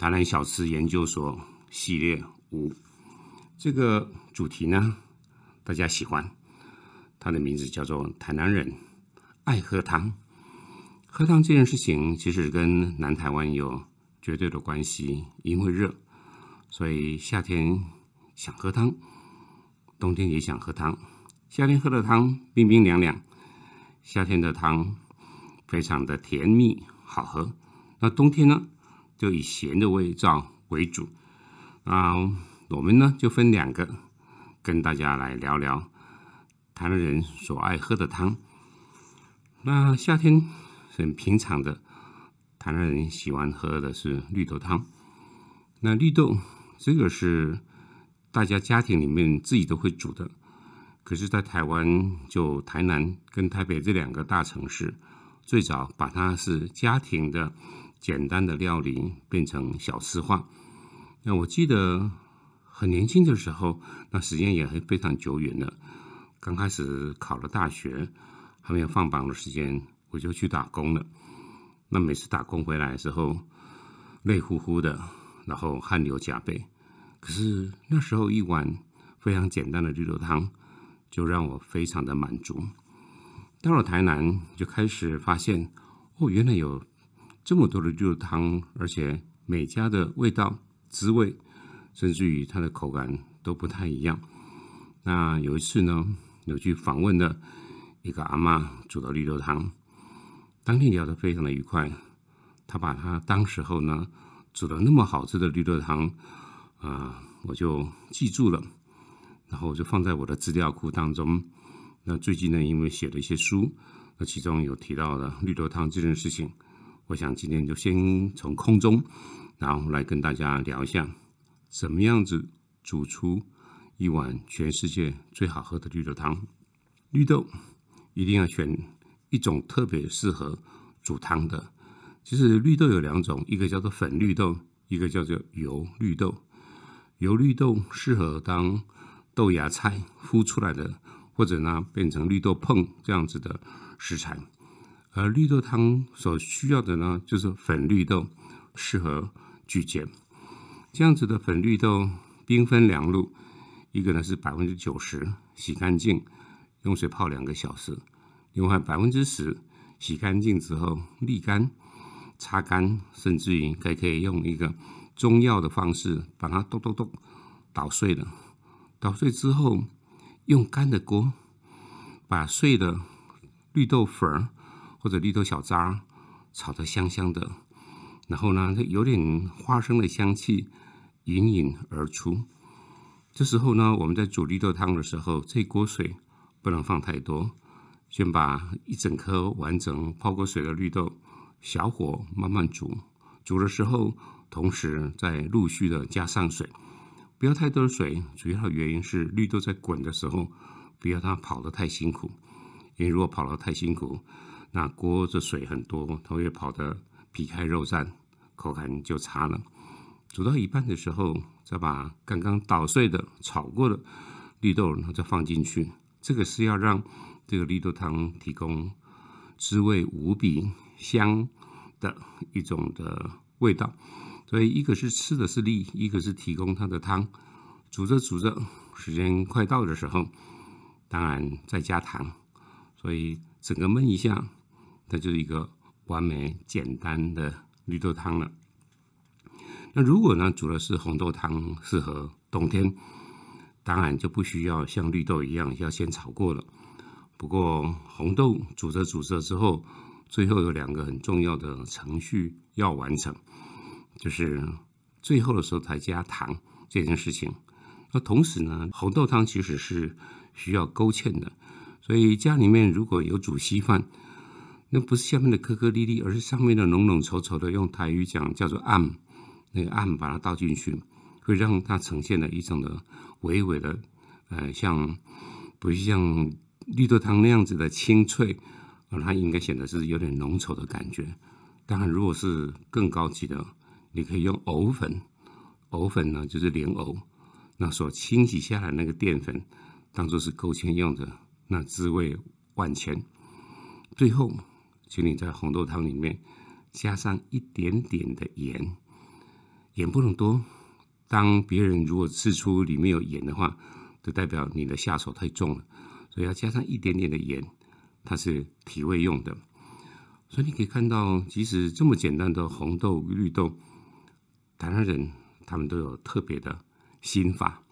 台南小吃研究所系列五，这个主题呢，大家喜欢。它的名字叫做“台南人爱喝汤”。喝汤这件事情，其实跟南台湾有绝对的关系。因为热，所以夏天想喝汤，冬天也想喝汤。夏天喝的汤冰冰凉凉，夏天的汤非常的甜蜜好喝。那冬天呢？就以咸的味道为主啊，我们呢就分两个跟大家来聊聊台湾人所爱喝的汤。那夏天很平常的，台湾人喜欢喝的是绿豆汤。那绿豆这个是大家家庭里面自己都会煮的，可是，在台湾就台南跟台北这两个大城市，最早把它是家庭的。简单的料理变成小吃化。那我记得很年轻的时候，那时间也还非常久远了。刚开始考了大学，还没有放榜的时间，我就去打工了。那每次打工回来的时候，累乎乎的，然后汗流浃背。可是那时候一碗非常简单的绿豆汤，就让我非常的满足。到了台南，就开始发现，哦，原来有。这么多的绿豆汤，而且每家的味道、滋味，甚至于它的口感都不太一样。那有一次呢，有去访问的一个阿妈煮的绿豆汤，当天聊得非常的愉快。他把他当时候呢煮的那么好吃的绿豆汤啊，我就记住了，然后我就放在我的资料库当中。那最近呢，因为写了一些书，那其中有提到的绿豆汤这件事情。我想今天就先从空中，然后来跟大家聊一下，怎么样子煮出一碗全世界最好喝的绿豆汤。绿豆一定要选一种特别适合煮汤的。其实绿豆有两种，一个叫做粉绿豆，一个叫做油绿豆。油绿豆适合当豆芽菜孵出来的，或者呢变成绿豆碰这样子的食材。而绿豆汤所需要的呢，就是粉绿豆，适合聚煎。这样子的粉绿豆，兵分两路，一个呢是百分之九十洗干净，用水泡两个小时；另外百分之十洗干净之后沥干、擦干，甚至于还可以用一个中药的方式把它咚咚咚捣碎了。捣碎之后，用干的锅把碎的绿豆粉儿。或者绿豆小渣炒得香香的，然后呢，它有点花生的香气隐隐而出。这时候呢，我们在煮绿豆汤的时候，这锅水不能放太多，先把一整颗完整泡过水的绿豆，小火慢慢煮。煮的时候，同时再陆续的加上水，不要太多的水。主要原因是绿豆在滚的时候，不要它跑得太辛苦，因为如果跑得太辛苦。那锅的水很多，它会跑得皮开肉绽，口感就差了。煮到一半的时候，再把刚刚捣碎的、炒过的绿豆，然后再放进去。这个是要让这个绿豆汤提供滋味无比香的一种的味道。所以，一个是吃的是力，一个是提供它的汤。煮着煮着，时间快到的时候，当然再加糖。所以整个焖一下。它就是一个完美简单的绿豆汤了。那如果呢煮的是红豆汤，适合冬天，当然就不需要像绿豆一样要先炒过了。不过红豆煮着煮着之后，最后有两个很重要的程序要完成，就是最后的时候才加糖这件事情。那同时呢，红豆汤其实是需要勾芡的，所以家里面如果有煮稀饭。那不是下面的颗颗粒粒，而是上面的浓浓稠稠的。用台语讲叫做“暗”，那个暗把它倒进去，会让它呈现了一种的微微的，呃，像不像绿豆汤那样子的清脆，啊，它应该显得是有点浓稠的感觉。当然，如果是更高级的，你可以用藕粉，藕粉呢就是莲藕，那所清洗下来那个淀粉，当做是勾芡用的，那滋味万千。最后，请你在红豆汤里面加上一点点的盐。盐不能多，当别人如果吃出里面有盐的话，就代表你的下手太重了，所以要加上一点点的盐，它是提味用的。所以你可以看到，即使这么简单的红豆、绿豆，台南人他们都有特别的心法。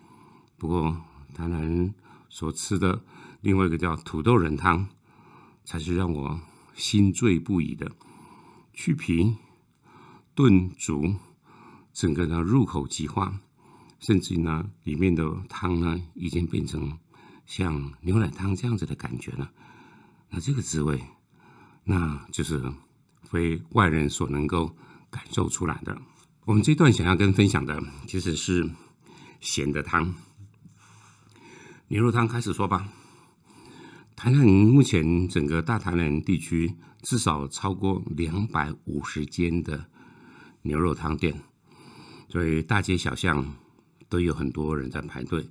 不过，台南所吃的另外一个叫土豆仁汤，才是让我心醉不已的。去皮、炖、煮。整个呢入口即化，甚至呢里面的汤呢已经变成像牛奶汤这样子的感觉了。那这个滋味，那就是非外人所能够感受出来的。我们这段想要跟分享的其实是咸的汤，牛肉汤开始说吧。台南目前整个大台南地区至少超过两百五十间的牛肉汤店。所以大街小巷都有很多人在排队，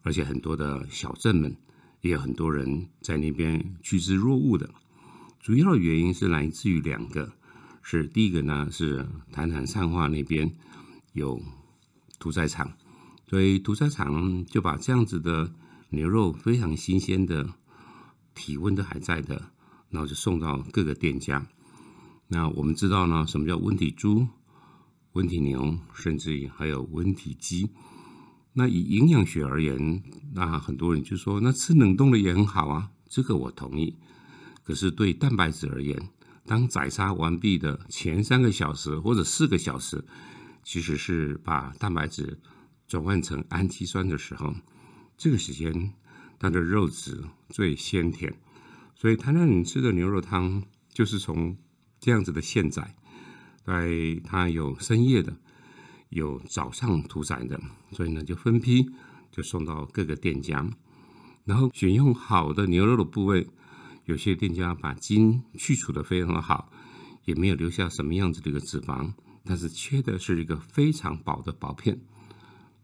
而且很多的小镇们也有很多人在那边趋之若鹜的。主要的原因是来自于两个，是第一个呢是台南善化那边有屠宰场，所以屠宰场就把这样子的牛肉非常新鲜的、体温都还在的，然后就送到各个店家。那我们知道呢，什么叫温体猪？温体牛，甚至于还有温体鸡。那以营养学而言，那很多人就说，那吃冷冻的也很好啊。这个我同意。可是对蛋白质而言，当宰杀完毕的前三个小时或者四个小时，其实是把蛋白质转换成氨基酸的时候，这个时间它的肉质最鲜甜。所以，谈谈你吃的牛肉汤，就是从这样子的现宰。在它有深夜的，有早上屠宰的，所以呢就分批就送到各个店家，然后选用好的牛肉的部位。有些店家把筋去除的非常的好，也没有留下什么样子的一个脂肪，但是切的是一个非常薄的薄片。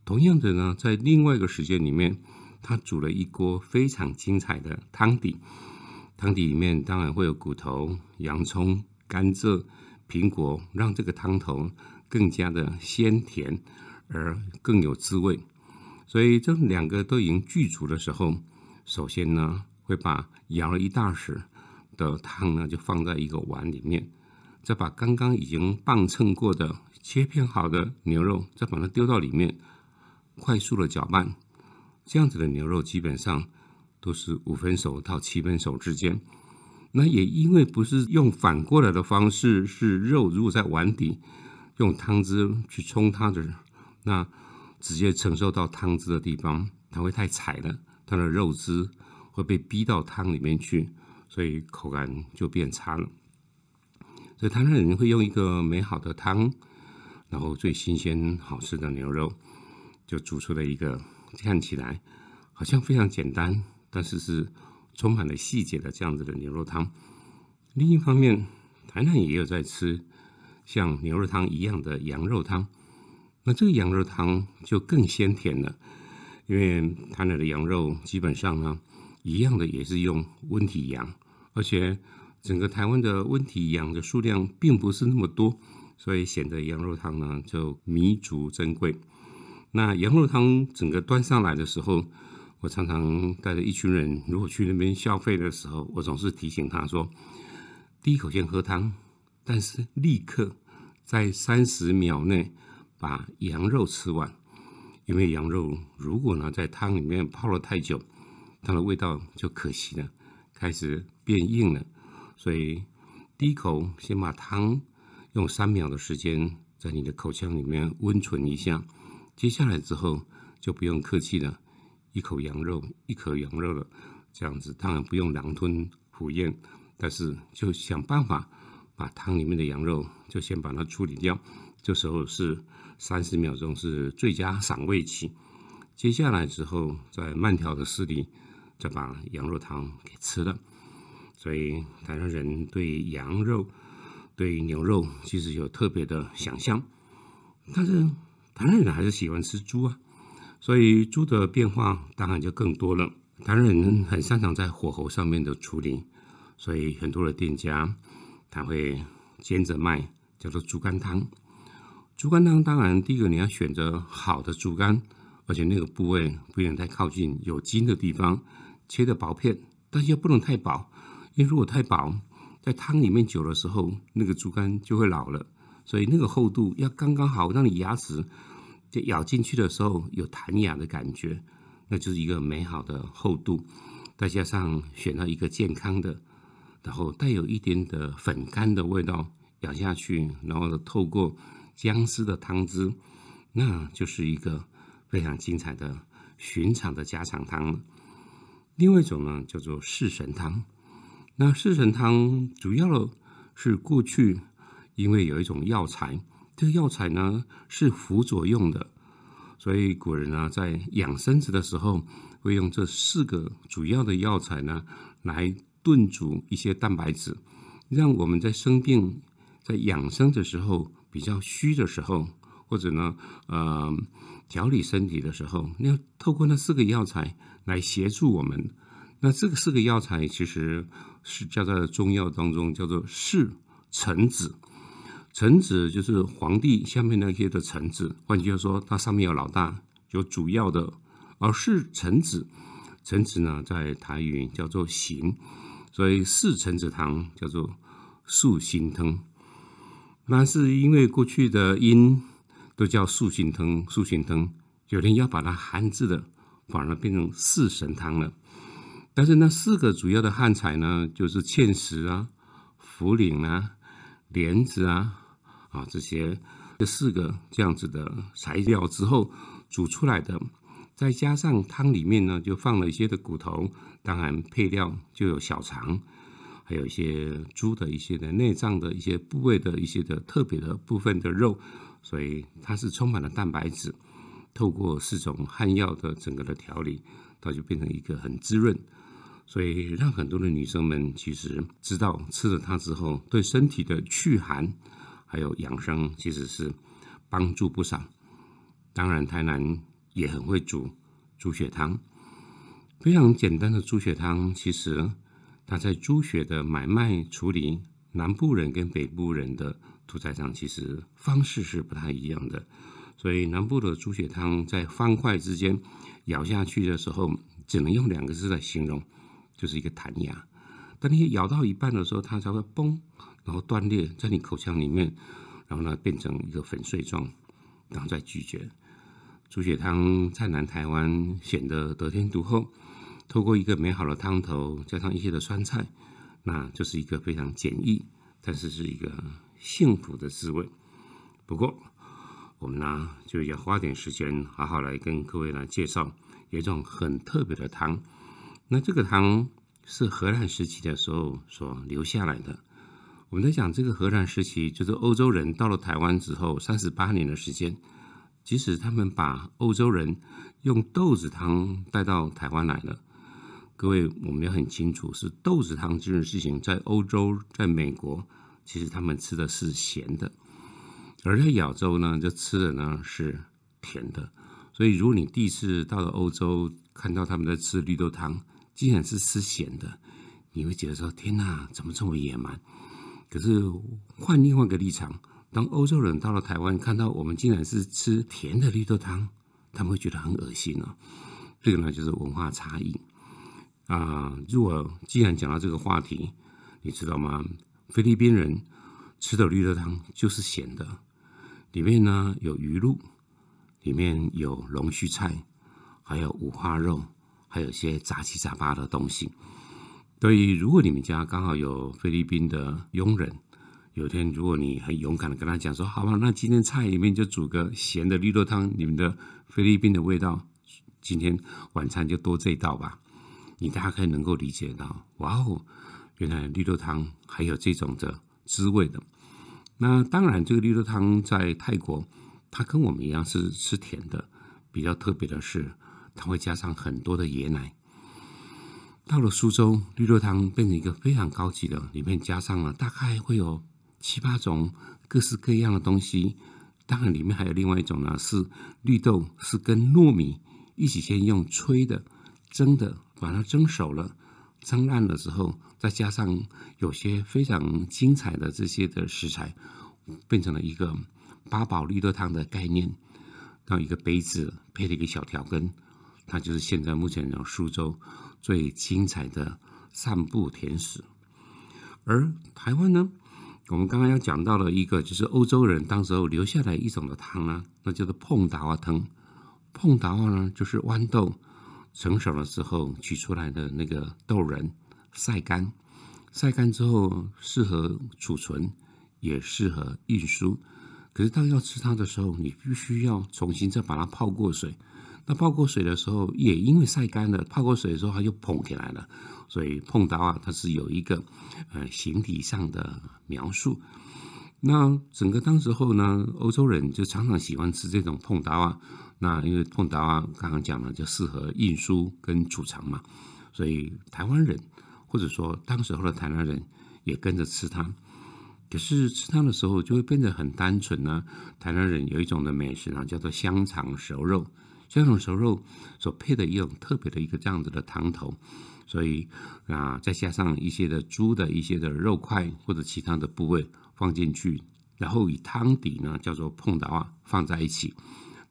同样的呢，在另外一个时间里面，他煮了一锅非常精彩的汤底，汤底里面当然会有骨头、洋葱、甘蔗。苹果让这个汤头更加的鲜甜，而更有滋味。所以这两个都已经具足的时候，首先呢会把舀了一大匙的汤呢就放在一个碗里面，再把刚刚已经磅称过的切片好的牛肉再把它丢到里面，快速的搅拌。这样子的牛肉基本上都是五分熟到七分熟之间。那也因为不是用反过来的方式，是肉如果在碗底用汤汁去冲它的，那直接承受到汤汁的地方，它会太柴了，它的肉汁会被逼到汤里面去，所以口感就变差了。所以台南人会用一个美好的汤，然后最新鲜好吃的牛肉，就煮出了一个看起来好像非常简单，但是是。充满了细节的这样子的牛肉汤。另一方面，台南也有在吃像牛肉汤一样的羊肉汤。那这个羊肉汤就更鲜甜了，因为台南的羊肉基本上呢，一样的也是用温体羊，而且整个台湾的温体羊的数量并不是那么多，所以显得羊肉汤呢就弥足珍贵。那羊肉汤整个端上来的时候。我常常带着一群人，如果去那边消费的时候，我总是提醒他说：第一口先喝汤，但是立刻在三十秒内把羊肉吃完，因为羊肉如果呢在汤里面泡了太久，它的味道就可惜了，开始变硬了。所以第一口先把汤用三秒的时间在你的口腔里面温存一下，接下来之后就不用客气了。一口羊肉，一口羊肉了，这样子当然不用狼吞虎咽，但是就想办法把汤里面的羊肉就先把它处理掉，这时候是三十秒钟是最佳赏味期。接下来之后，再慢条的势力再把羊肉汤给吃了。所以台湾人对羊肉、对牛肉其实有特别的想象，但是台湾人还是喜欢吃猪啊。所以猪的变化当然就更多了。台湾人很擅长在火候上面的处理，所以很多的店家他会煎着卖，叫做猪肝汤。猪肝汤当然第一个你要选择好的猪肝，而且那个部位不能太靠近有筋的地方，切的薄片，但是又不能太薄，因为如果太薄，在汤里面久的时候，那个猪肝就会老了。所以那个厚度要刚刚好，让你牙齿就咬进去的时候有弹牙的感觉。那就是一个美好的厚度，再加上选到一个健康的，然后带有一点的粉干的味道，咬下去，然后透过姜丝的汤汁，那就是一个非常精彩的寻常的家常汤了。另外一种呢叫做四神汤，那四神汤主要是过去因为有一种药材，这个药材呢是辅佐用的。所以古人呢，在养生子的时候，会用这四个主要的药材呢，来炖煮一些蛋白质，让我们在生病、在养生的时候比较虚的时候，或者呢，呃，调理身体的时候，要透过那四个药材来协助我们。那这个四个药材其实是叫在中药当中叫做四陈子。臣子就是皇帝下面那些的臣子，换句话说，他上面有老大，有主要的，而是臣子。臣子呢，在台语叫做行，所以四臣子汤叫做素心汤。那是因为过去的音都叫素心汤、素心汤，有人要把它汉字的，反而变成四神汤了。但是那四个主要的汉材呢，就是芡实啊、茯苓啊、莲子啊。啊，这些这四个这样子的材料之后煮出来的，再加上汤里面呢，就放了一些的骨头，当然配料就有小肠，还有一些猪的一些的内脏的一些部位的一些的特别的部分的肉，所以它是充满了蛋白质。透过四种汉药的整个的调理，它就变成一个很滋润，所以让很多的女生们其实知道吃了它之后对身体的祛寒。还有养生其实是帮助不少。当然，台南也很会煮猪血汤，非常简单的猪血汤。其实它在猪血的买卖处理，南部人跟北部人的屠宰场其实方式是不太一样的。所以南部的猪血汤在方块之间咬下去的时候，只能用两个字来形容，就是一个弹牙。当你咬到一半的时候，它才会崩。然后断裂在你口腔里面，然后呢变成一个粉碎状，然后再咀嚼。猪血汤在南台湾显得得天独厚。透过一个美好的汤头，加上一些的酸菜，那就是一个非常简易，但是是一个幸福的滋味。不过我们呢就要花点时间，好好来跟各位来介绍有一种很特别的汤。那这个汤是荷兰时期的时候所留下来的。我们在讲这个荷兰时期，就是欧洲人到了台湾之后，三十八年的时间，即使他们把欧洲人用豆子汤带到台湾来了，各位我们要很清楚，是豆子汤这件事情，在欧洲、在美国，其实他们吃的是咸的，而在亚洲呢，就吃的呢是甜的。所以，如果你第一次到了欧洲，看到他们在吃绿豆汤，竟然是吃咸的，你会觉得说：天哪，怎么这么野蛮？可是换另外一个立场，当欧洲人到了台湾，看到我们竟然是吃甜的绿豆汤，他们会觉得很恶心哦。这个呢，就是文化差异啊。如果既然讲到这个话题，你知道吗？菲律宾人吃的绿豆汤就是咸的，里面呢有鱼露，里面有龙须菜，还有五花肉，还有些杂七杂八的东西。所以，如果你们家刚好有菲律宾的佣人，有天如果你很勇敢的跟他讲说：“好吧，那今天菜里面就煮个咸的绿豆汤，你们的菲律宾的味道，今天晚餐就多这一道吧。”你大概能够理解到，哇哦，原来绿豆汤还有这种的滋味的。那当然，这个绿豆汤在泰国，它跟我们一样是吃甜的。比较特别的是，它会加上很多的椰奶。到了苏州，绿豆汤变成一个非常高级的，里面加上了大概会有七八种各式各样的东西。当然，里面还有另外一种呢，是绿豆是跟糯米一起先用吹的、蒸的，把它蒸熟了、蒸烂了之后，再加上有些非常精彩的这些的食材，变成了一个八宝绿豆汤的概念。到一个杯子配了一个小调羹，它就是现在目前的苏州最精彩的散步甜食。而台湾呢，我们刚刚要讲到了一个，就是欧洲人当时候留下来一种的汤啊，那叫做碰达瓦汤。碰达瓦呢，就是豌豆成熟了之后取出来的那个豆仁，晒干，晒干之后适合储存，也适合运输。可是当要吃它的时候，你必须要重新再把它泡过水。那泡过水的时候，也因为晒干了，泡过水的时候它就膨起来了。所以碰到啊，它是有一个呃形体上的描述。那整个当时候呢，欧洲人就常常喜欢吃这种碰刀啊。那因为碰刀啊，刚刚讲了就适合运输跟储藏嘛，所以台湾人或者说当时候的台湾人也跟着吃它。可是吃它的时候就会变得很单纯呢。台南人有一种的美食啊，叫做香肠熟肉。香肠熟肉所配的一种特别的一个这样子的汤头，所以啊，再加上一些的猪的一些的肉块或者其他的部位放进去，然后以汤底呢叫做碰达啊放在一起。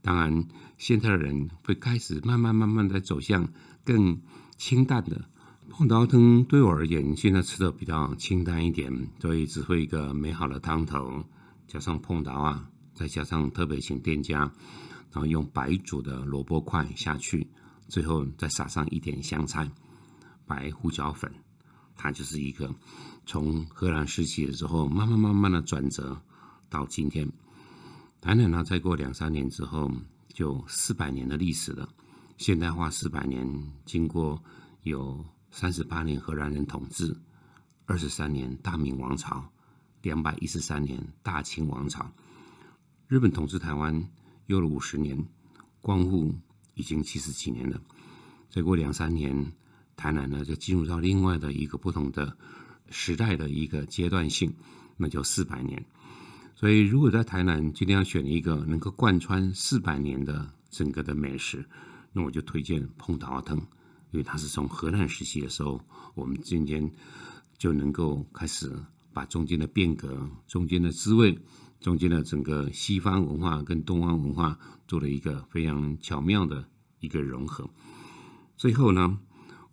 当然，现在的人会开始慢慢慢慢的走向更清淡的。碰达汤对我而言，现在吃的比较清淡一点，所以只会一个美好的汤头，加上碰达啊，再加上特别请店家，然后用白煮的萝卜块下去，最后再撒上一点香菜、白胡椒粉，它就是一个从荷兰时期的时候慢慢慢慢的转折到今天。台南呢，再过两三年之后，就四百年的历史了，现代化四百年，经过有。三十八年荷兰人统治，二十三年大明王朝，两百一十三年大清王朝，日本统治台湾用了五十年，光复已经七十几年了。再过两三年，台南呢就进入到另外的一个不同的时代的一个阶段性，那就四百年。所以，如果在台南今天要选一个能够贯穿四百年的整个的美食，那我就推荐碰达瓦汤。因为它是从荷兰时期的时候，我们今天就能够开始把中间的变革、中间的滋味、中间的整个西方文化跟东方文化做了一个非常巧妙的一个融合。最后呢，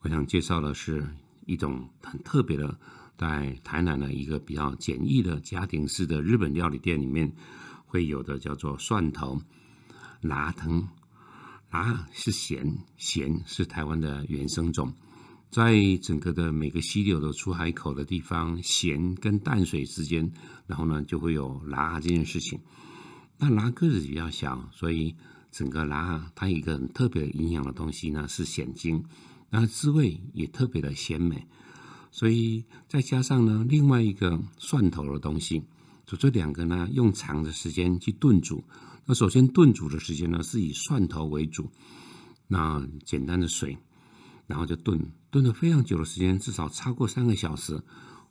我想介绍的是一种很特别的，在台南的一个比较简易的家庭式的日本料理店里面会有的，叫做蒜头拿汤。啊，是咸，咸是台湾的原生种，在整个的每个溪流的出海口的地方，咸跟淡水之间，然后呢就会有拉这件事情。那拉个子比较小，所以整个拉它一个很特别营养的东西呢是咸精，那滋味也特别的鲜美。所以再加上呢另外一个蒜头的东西，就这两个呢用长的时间去炖煮。那首先炖煮的时间呢，是以蒜头为主，那简单的水，然后就炖，炖了非常久的时间，至少超过三个小时，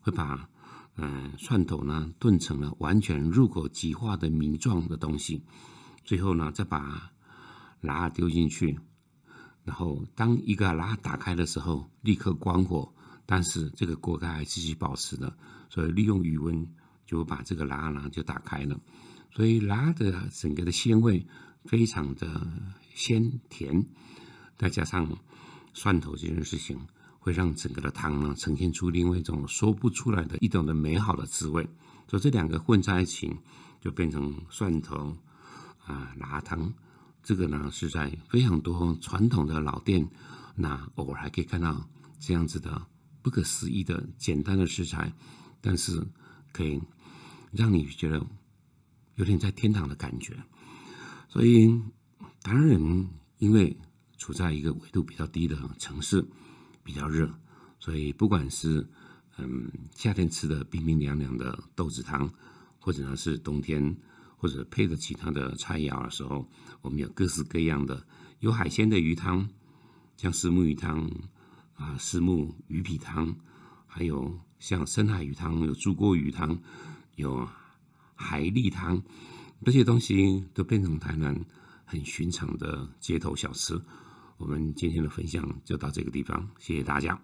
会把嗯蒜头呢炖成了完全入口即化的米状的东西。最后呢，再把辣丢进去，然后当一个辣打开的时候，立刻关火，但是这个锅盖还继续保持的，所以利用余温就把这个辣呢就打开了。所以辣的整个的鲜味非常的鲜甜，再加上蒜头这件事情，会让整个的汤呢呈现出另外一种说不出来的一种的美好的滋味。所以这两个混在一起，就变成蒜头啊辣汤。这个呢是在非常多传统的老店，那偶尔还可以看到这样子的不可思议的简单的食材，但是可以让你觉得。有点在天堂的感觉，所以当然因为处在一个纬度比较低的城市，比较热，所以不管是嗯夏天吃的冰冰凉凉的豆子汤，或者呢是冬天，或者配着其他的菜肴的时候，我们有各式各样的有海鲜的鱼汤，像石目鱼汤啊，石目鱼皮汤，还有像深海鱼汤，有猪锅鱼汤，有海蛎汤，这些东西都变成台南很寻常的街头小吃。我们今天的分享就到这个地方，谢谢大家。